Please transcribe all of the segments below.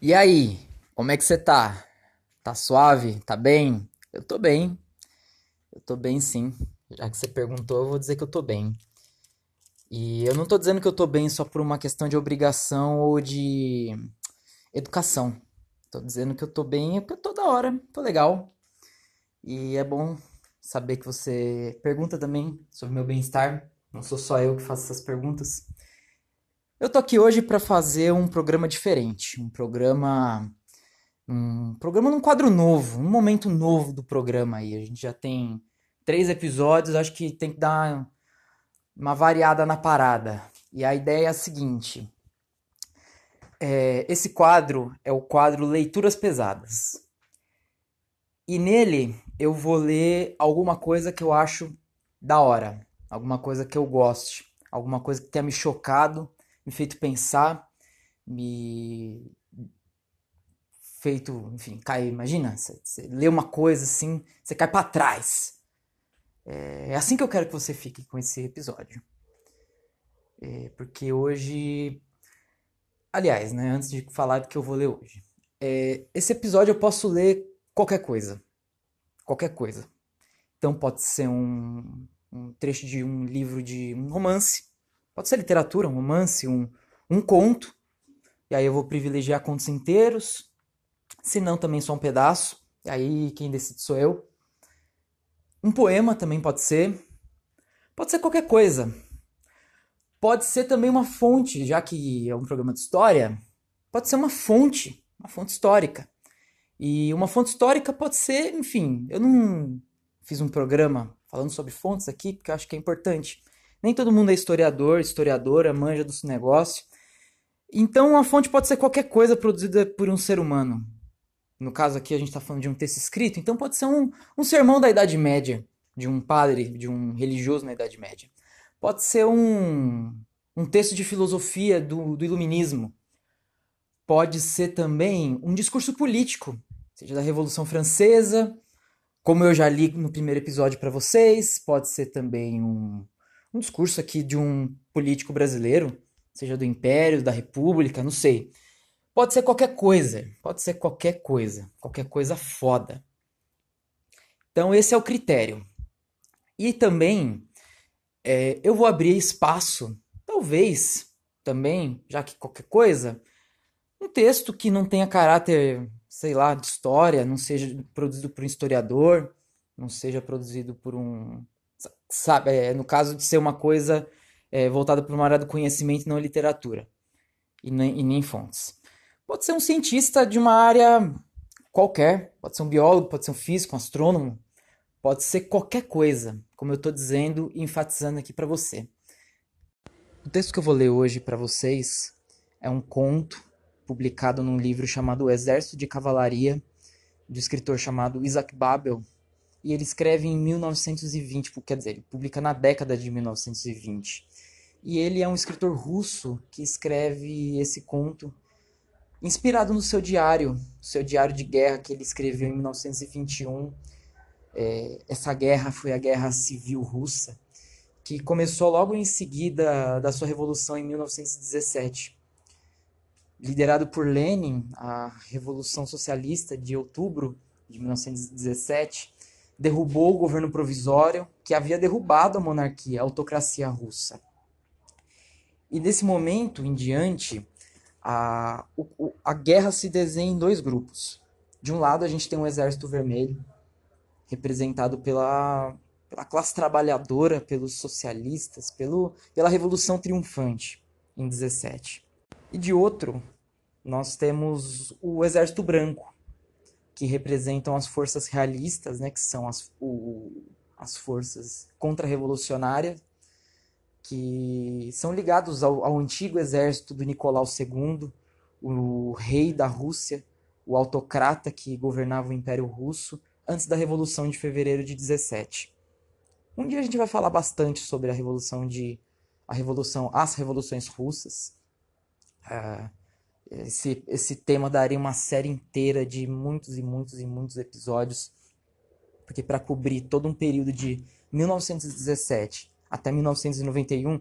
E aí, como é que você tá? Tá suave? Tá bem? Eu tô bem. Eu tô bem sim. Já que você perguntou, eu vou dizer que eu tô bem. E eu não tô dizendo que eu tô bem só por uma questão de obrigação ou de educação. Tô dizendo que eu tô bem porque eu tô da hora, tô legal. E é bom saber que você pergunta também sobre meu bem-estar. Não sou só eu que faço essas perguntas. Eu tô aqui hoje para fazer um programa diferente, um programa um programa num quadro novo, um momento novo do programa aí. A gente já tem três episódios, acho que tem que dar uma variada na parada. E a ideia é a seguinte: é, esse quadro é o quadro Leituras Pesadas. E nele eu vou ler alguma coisa que eu acho da hora, alguma coisa que eu goste, alguma coisa que tenha me chocado, me feito pensar, me feito, enfim, cair. Imagina, você, lê uma coisa assim, você cai para trás. É, é, assim que eu quero que você fique com esse episódio. É, porque hoje. Aliás, né, antes de falar do que eu vou ler hoje. É, esse episódio eu posso ler qualquer coisa. Qualquer coisa. Então pode ser um, um trecho de um livro de um romance. Pode ser literatura, um romance, um, um conto. E aí eu vou privilegiar contos inteiros se não também só um pedaço, aí quem decide sou eu. Um poema também pode ser. Pode ser qualquer coisa. Pode ser também uma fonte, já que é um programa de história, pode ser uma fonte, uma fonte histórica. E uma fonte histórica pode ser, enfim, eu não fiz um programa falando sobre fontes aqui, porque eu acho que é importante. Nem todo mundo é historiador, historiadora, manja do negócio. Então, uma fonte pode ser qualquer coisa produzida por um ser humano. No caso aqui a gente está falando de um texto escrito, então pode ser um, um sermão da Idade Média, de um padre, de um religioso na Idade Média. Pode ser um, um texto de filosofia do, do Iluminismo. Pode ser também um discurso político, seja da Revolução Francesa, como eu já li no primeiro episódio para vocês. Pode ser também um, um discurso aqui de um político brasileiro, seja do Império, da República, não sei. Pode ser qualquer coisa, pode ser qualquer coisa, qualquer coisa foda. Então esse é o critério. E também é, eu vou abrir espaço, talvez também, já que qualquer coisa, um texto que não tenha caráter, sei lá, de história, não seja produzido por um historiador, não seja produzido por um. Sabe, é, no caso de ser uma coisa é, voltada para uma área do conhecimento não literatura, e nem, e nem fontes. Pode ser um cientista de uma área qualquer, pode ser um biólogo, pode ser um físico, um astrônomo, pode ser qualquer coisa, como eu estou dizendo e enfatizando aqui para você. O texto que eu vou ler hoje para vocês é um conto publicado num livro chamado O Exército de Cavalaria, de um escritor chamado Isaac Babel, e ele escreve em 1920, quer dizer, ele publica na década de 1920. E ele é um escritor russo que escreve esse conto inspirado no seu diário, seu diário de guerra que ele escreveu em 1921. É, essa guerra foi a Guerra Civil Russa, que começou logo em seguida da sua revolução em 1917. Liderado por Lenin, a Revolução Socialista de outubro de 1917 derrubou o governo provisório que havia derrubado a monarquia, a autocracia russa. E desse momento em diante, a, o, a guerra se desenha em dois grupos. De um lado, a gente tem um exército vermelho, representado pela, pela classe trabalhadora, pelos socialistas, pelo, pela Revolução Triunfante, em 17. E de outro, nós temos o exército branco, que representam as forças realistas, né, que são as, o, as forças contra-revolucionárias que são ligados ao, ao antigo exército do Nicolau II, o rei da Rússia, o autocrata que governava o Império Russo antes da Revolução de Fevereiro de 17. Um dia a gente vai falar bastante sobre a revolução de a revolução, as revoluções russas. Uh, esse, esse tema daria uma série inteira de muitos e muitos e muitos episódios, porque para cobrir todo um período de 1917 até 1991,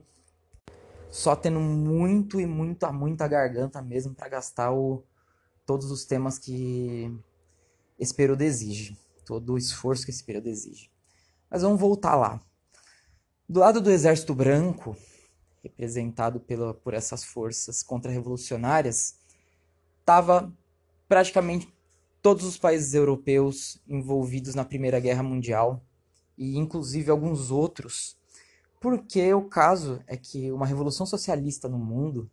só tendo muito e muita, muita garganta mesmo para gastar o todos os temas que esse período exige, todo o esforço que esse período exige. Mas vamos voltar lá. Do lado do Exército Branco, representado pela, por essas forças contra-revolucionárias, estava praticamente todos os países europeus envolvidos na Primeira Guerra Mundial e inclusive alguns outros, porque o caso é que uma revolução socialista no mundo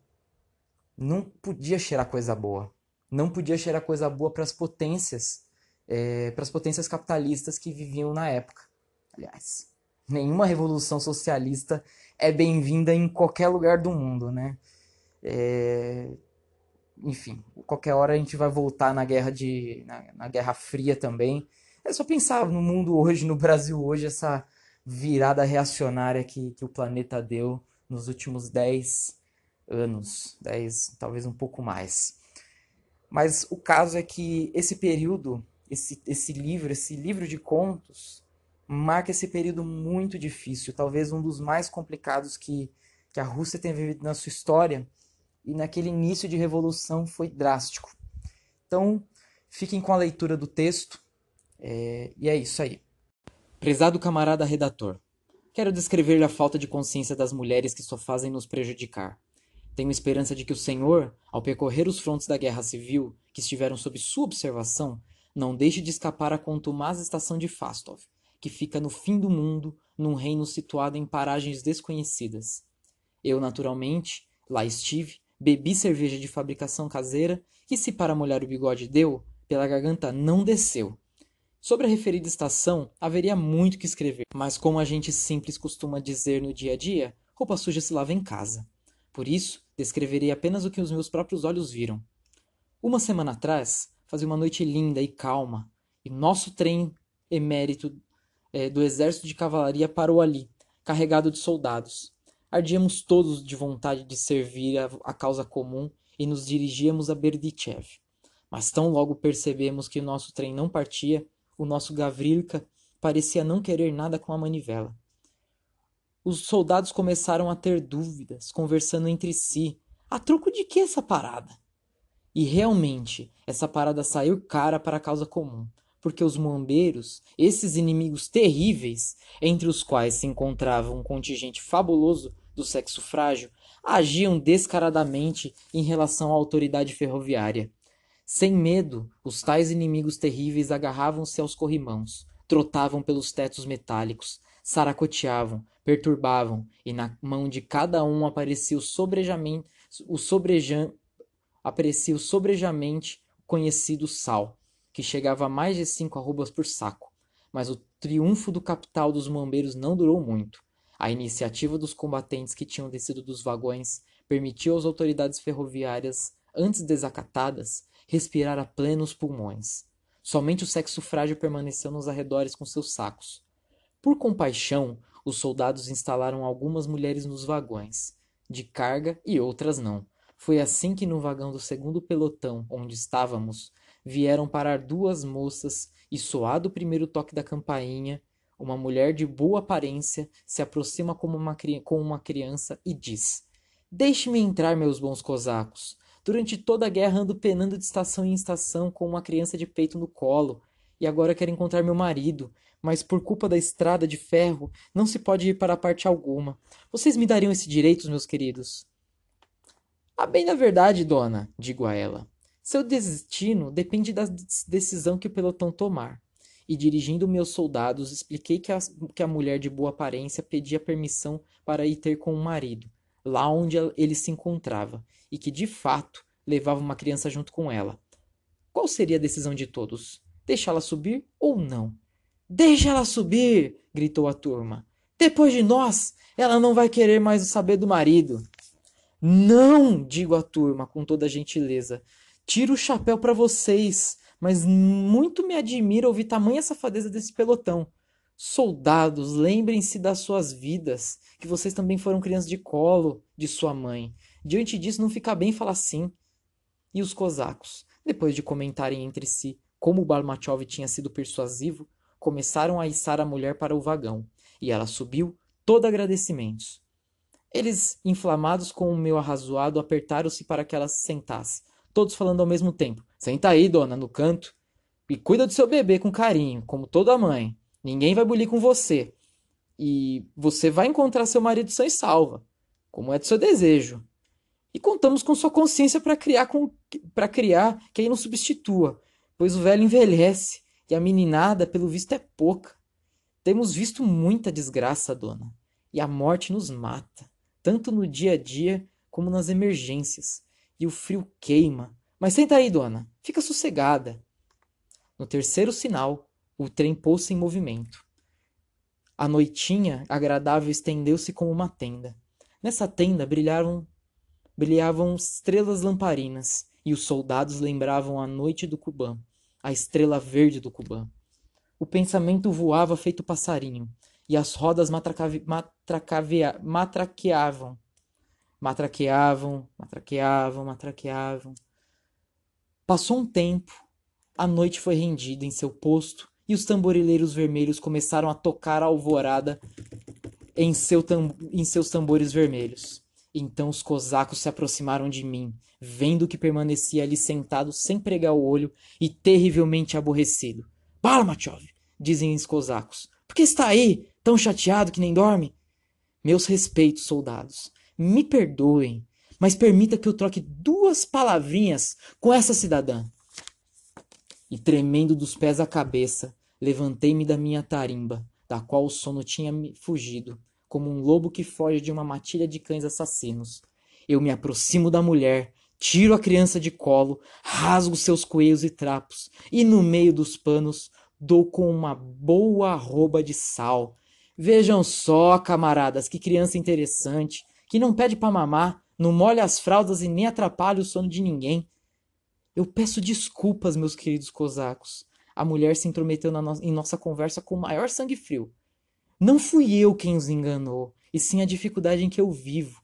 não podia cheirar coisa boa, não podia cheirar coisa boa para as potências, é, para as potências capitalistas que viviam na época. Aliás, nenhuma revolução socialista é bem-vinda em qualquer lugar do mundo, né? É... Enfim, qualquer hora a gente vai voltar na guerra de na, na, Guerra Fria também. É só pensar no mundo hoje, no Brasil hoje, essa virada reacionária que, que o planeta deu nos últimos 10 anos, 10, talvez um pouco mais. Mas o caso é que esse período, esse, esse livro, esse livro de contos, marca esse período muito difícil, talvez um dos mais complicados que, que a Rússia tem vivido na sua história, e naquele início de revolução foi drástico. Então, fiquem com a leitura do texto, é, e é isso aí. Prezado camarada redator, quero descrever a falta de consciência das mulheres que só fazem nos prejudicar. Tenho esperança de que o Senhor, ao percorrer os frontes da guerra civil que estiveram sob sua observação, não deixe de escapar à contumaz estação de Fastov, que fica no fim do mundo, num reino situado em paragens desconhecidas. Eu, naturalmente, lá estive, bebi cerveja de fabricação caseira, que se para molhar o bigode deu, pela garganta não desceu. Sobre a referida estação, haveria muito que escrever, mas como a gente simples costuma dizer no dia a dia, roupa suja se lava em casa. Por isso, descreverei apenas o que os meus próprios olhos viram. Uma semana atrás, fazia uma noite linda e calma, e nosso trem emérito é, do exército de cavalaria parou ali, carregado de soldados. Ardíamos todos de vontade de servir a, a causa comum e nos dirigíamos a Berdichev. Mas tão logo percebemos que o nosso trem não partia, o nosso Gavrilka parecia não querer nada com a manivela. Os soldados começaram a ter dúvidas, conversando entre si. A troco de que essa parada? E realmente, essa parada saiu cara para a causa comum porque os moambeiros, esses inimigos terríveis, entre os quais se encontrava um contingente fabuloso do sexo frágil, agiam descaradamente em relação à autoridade ferroviária. Sem medo, os tais inimigos terríveis agarravam-se aos corrimãos, trotavam pelos tetos metálicos, saracoteavam, perturbavam, e na mão de cada um aparecia o sobrejamento, o sobrejan, aparecia o sobrejamente conhecido sal que chegava a mais de cinco arrobas por saco. Mas o triunfo do capital dos mambeiros não durou muito. A iniciativa dos combatentes que tinham descido dos vagões permitiu às autoridades ferroviárias, antes desacatadas, respirar a plenos pulmões. Somente o sexo frágil permaneceu nos arredores com seus sacos. Por compaixão, os soldados instalaram algumas mulheres nos vagões, de carga e outras não. Foi assim que no vagão do segundo pelotão, onde estávamos, vieram parar duas moças e soado o primeiro toque da campainha, uma mulher de boa aparência se aproxima como uma, com uma criança e diz: Deixe-me entrar, meus bons cosacos. Durante toda a guerra ando penando de estação em estação com uma criança de peito no colo, e agora quero encontrar meu marido, mas por culpa da estrada de ferro não se pode ir para parte alguma. Vocês me dariam esse direito, meus queridos? A bem da verdade, dona, digo a ela. Seu destino depende da decisão que o pelotão tomar. E dirigindo meus soldados, expliquei que a, que a mulher de boa aparência pedia permissão para ir ter com o marido, lá onde ele se encontrava, e que de fato levava uma criança junto com ela. Qual seria a decisão de todos? Deixá-la subir ou não? Deixa ela subir! gritou a turma. Depois de nós, ela não vai querer mais saber do marido. Não! digo à turma com toda gentileza. Tiro o chapéu para vocês, mas muito me admira ouvir tamanha safadeza desse pelotão. Soldados, lembrem-se das suas vidas, que vocês também foram crianças de colo de sua mãe. Diante disso, não fica bem falar assim. E os cosacos, depois de comentarem entre si como o Balmachov tinha sido persuasivo, começaram a içar a mulher para o vagão, e ela subiu, toda agradecimentos. Eles, inflamados com o meu arrazoado, apertaram-se para que ela se sentasse, todos falando ao mesmo tempo, Senta aí, dona, no canto. E cuida do seu bebê com carinho, como toda mãe. Ninguém vai bulir com você. E você vai encontrar seu marido sem salva, como é do seu desejo. E contamos com sua consciência para criar com para criar quem não substitua, pois o velho envelhece e a meninada, pelo visto, é pouca. Temos visto muita desgraça, dona, e a morte nos mata, tanto no dia a dia como nas emergências. E o frio queima. Mas senta aí, dona, fica sossegada. No terceiro sinal, o trem pôs-se em movimento. A noitinha agradável estendeu-se como uma tenda. Nessa tenda brilhavam, brilhavam estrelas lamparinas, e os soldados lembravam a noite do Cubã, a estrela verde do Cubã. O pensamento voava feito passarinho, e as rodas matracave, matraqueavam. Matraqueavam, matraqueavam, matraqueavam. Passou um tempo, a noite foi rendida em seu posto e os tamborileiros vermelhos começaram a tocar a alvorada em, seu em seus tambores vermelhos. Então os cosacos se aproximaram de mim, vendo que permanecia ali sentado sem pregar o olho e terrivelmente aborrecido. Balmachov, dizem os cosacos, por que está aí, tão chateado que nem dorme? Meus respeitos, soldados. Me perdoem, mas permita que eu troque duas palavrinhas com essa cidadã. E tremendo dos pés à cabeça, levantei-me da minha tarimba, da qual o sono tinha me fugido, como um lobo que foge de uma matilha de cães assassinos. Eu me aproximo da mulher, tiro a criança de colo, rasgo seus coelhos e trapos, e no meio dos panos dou com uma boa arroba de sal. Vejam só, camaradas, que criança interessante, que não pede para mamar, não molha as fraldas e nem atrapalha o sono de ninguém. Eu peço desculpas, meus queridos cosacos. A mulher se intrometeu no em nossa conversa com o maior sangue frio. Não fui eu quem os enganou, e sim a dificuldade em que eu vivo.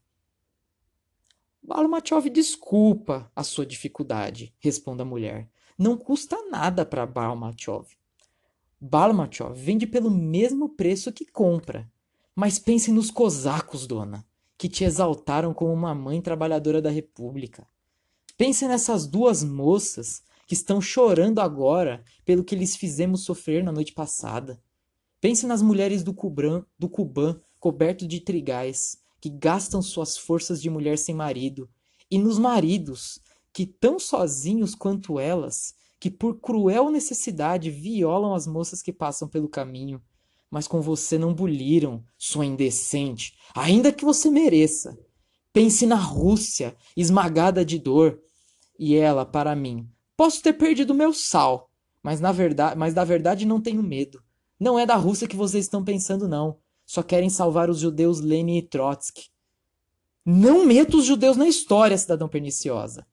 Balmachov desculpa a sua dificuldade, responde a mulher. Não custa nada para Balmachov. Balmachov vende pelo mesmo preço que compra. Mas pense nos cosacos, dona, que te exaltaram como uma mãe trabalhadora da República. Pense nessas duas moças que estão chorando agora pelo que lhes fizemos sofrer na noite passada. Pense nas mulheres do Cubran, do Cubã, coberto de trigais, que gastam suas forças de mulher sem marido, e nos maridos, que tão sozinhos quanto elas, que por cruel necessidade violam as moças que passam pelo caminho, mas com você não buliram, sua indecente, ainda que você mereça. Pense na Rússia, esmagada de dor, e ela, para mim, posso ter perdido meu sal, mas na verdade, mas da verdade não tenho medo. Não é da Rússia que vocês estão pensando não. Só querem salvar os judeus Lenin e Trotsky. Não meta os judeus na história, cidadão perniciosa.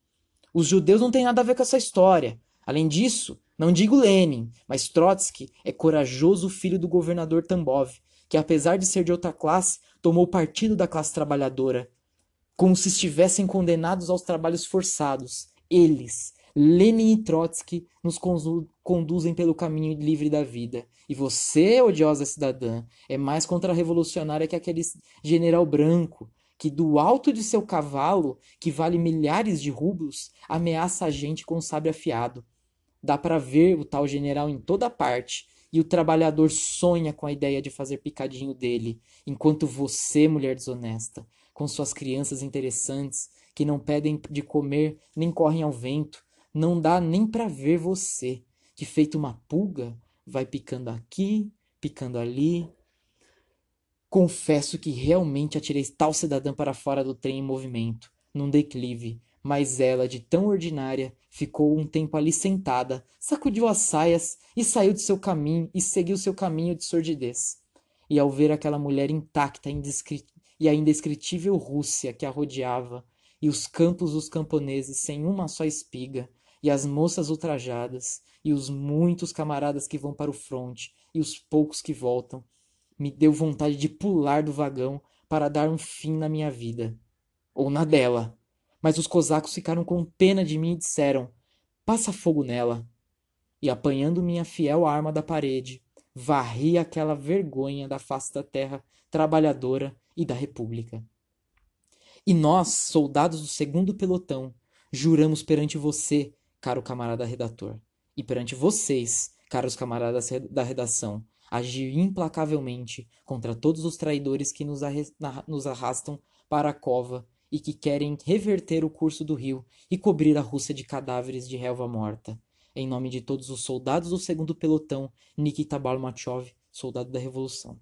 Os judeus não têm nada a ver com essa história. Além disso, não digo Lenin, mas Trotsky é corajoso filho do governador Tambov, que apesar de ser de outra classe, tomou partido da classe trabalhadora como se estivessem condenados aos trabalhos forçados. Eles, Lenin e Trotsky, nos conduzem pelo caminho livre da vida. E você, odiosa cidadã, é mais contra-revolucionária que aquele general branco que, do alto de seu cavalo, que vale milhares de rublos, ameaça a gente com sabre afiado. Dá para ver o tal general em toda parte, e o trabalhador sonha com a ideia de fazer picadinho dele, enquanto você, mulher desonesta, com suas crianças interessantes, que não pedem de comer nem correm ao vento, não dá nem para ver você, que feito uma pulga, vai picando aqui, picando ali. Confesso que realmente atirei tal cidadã para fora do trem em movimento, num declive, mas ela, de tão ordinária, ficou um tempo ali sentada, sacudiu as saias e saiu de seu caminho e seguiu seu caminho de sordidez. E ao ver aquela mulher intacta, e a indescritível Rússia que a rodeava, e os campos dos camponeses sem uma só espiga, e as moças ultrajadas, e os muitos camaradas que vão para o fronte, e os poucos que voltam, me deu vontade de pular do vagão para dar um fim na minha vida. Ou na dela. Mas os cosacos ficaram com pena de mim e disseram: Passa fogo nela. E apanhando minha fiel arma da parede, varri aquela vergonha da face da terra trabalhadora e da República. E nós, soldados do segundo pelotão, juramos perante você caro camarada redator, e perante vocês, caros camaradas da redação, agir implacavelmente contra todos os traidores que nos, arrastam para a cova e que querem reverter o curso do rio e cobrir a Rússia de cadáveres de relva morta. Em nome de todos os soldados do segundo pelotão, Nikita Balmachov, soldado da Revolução.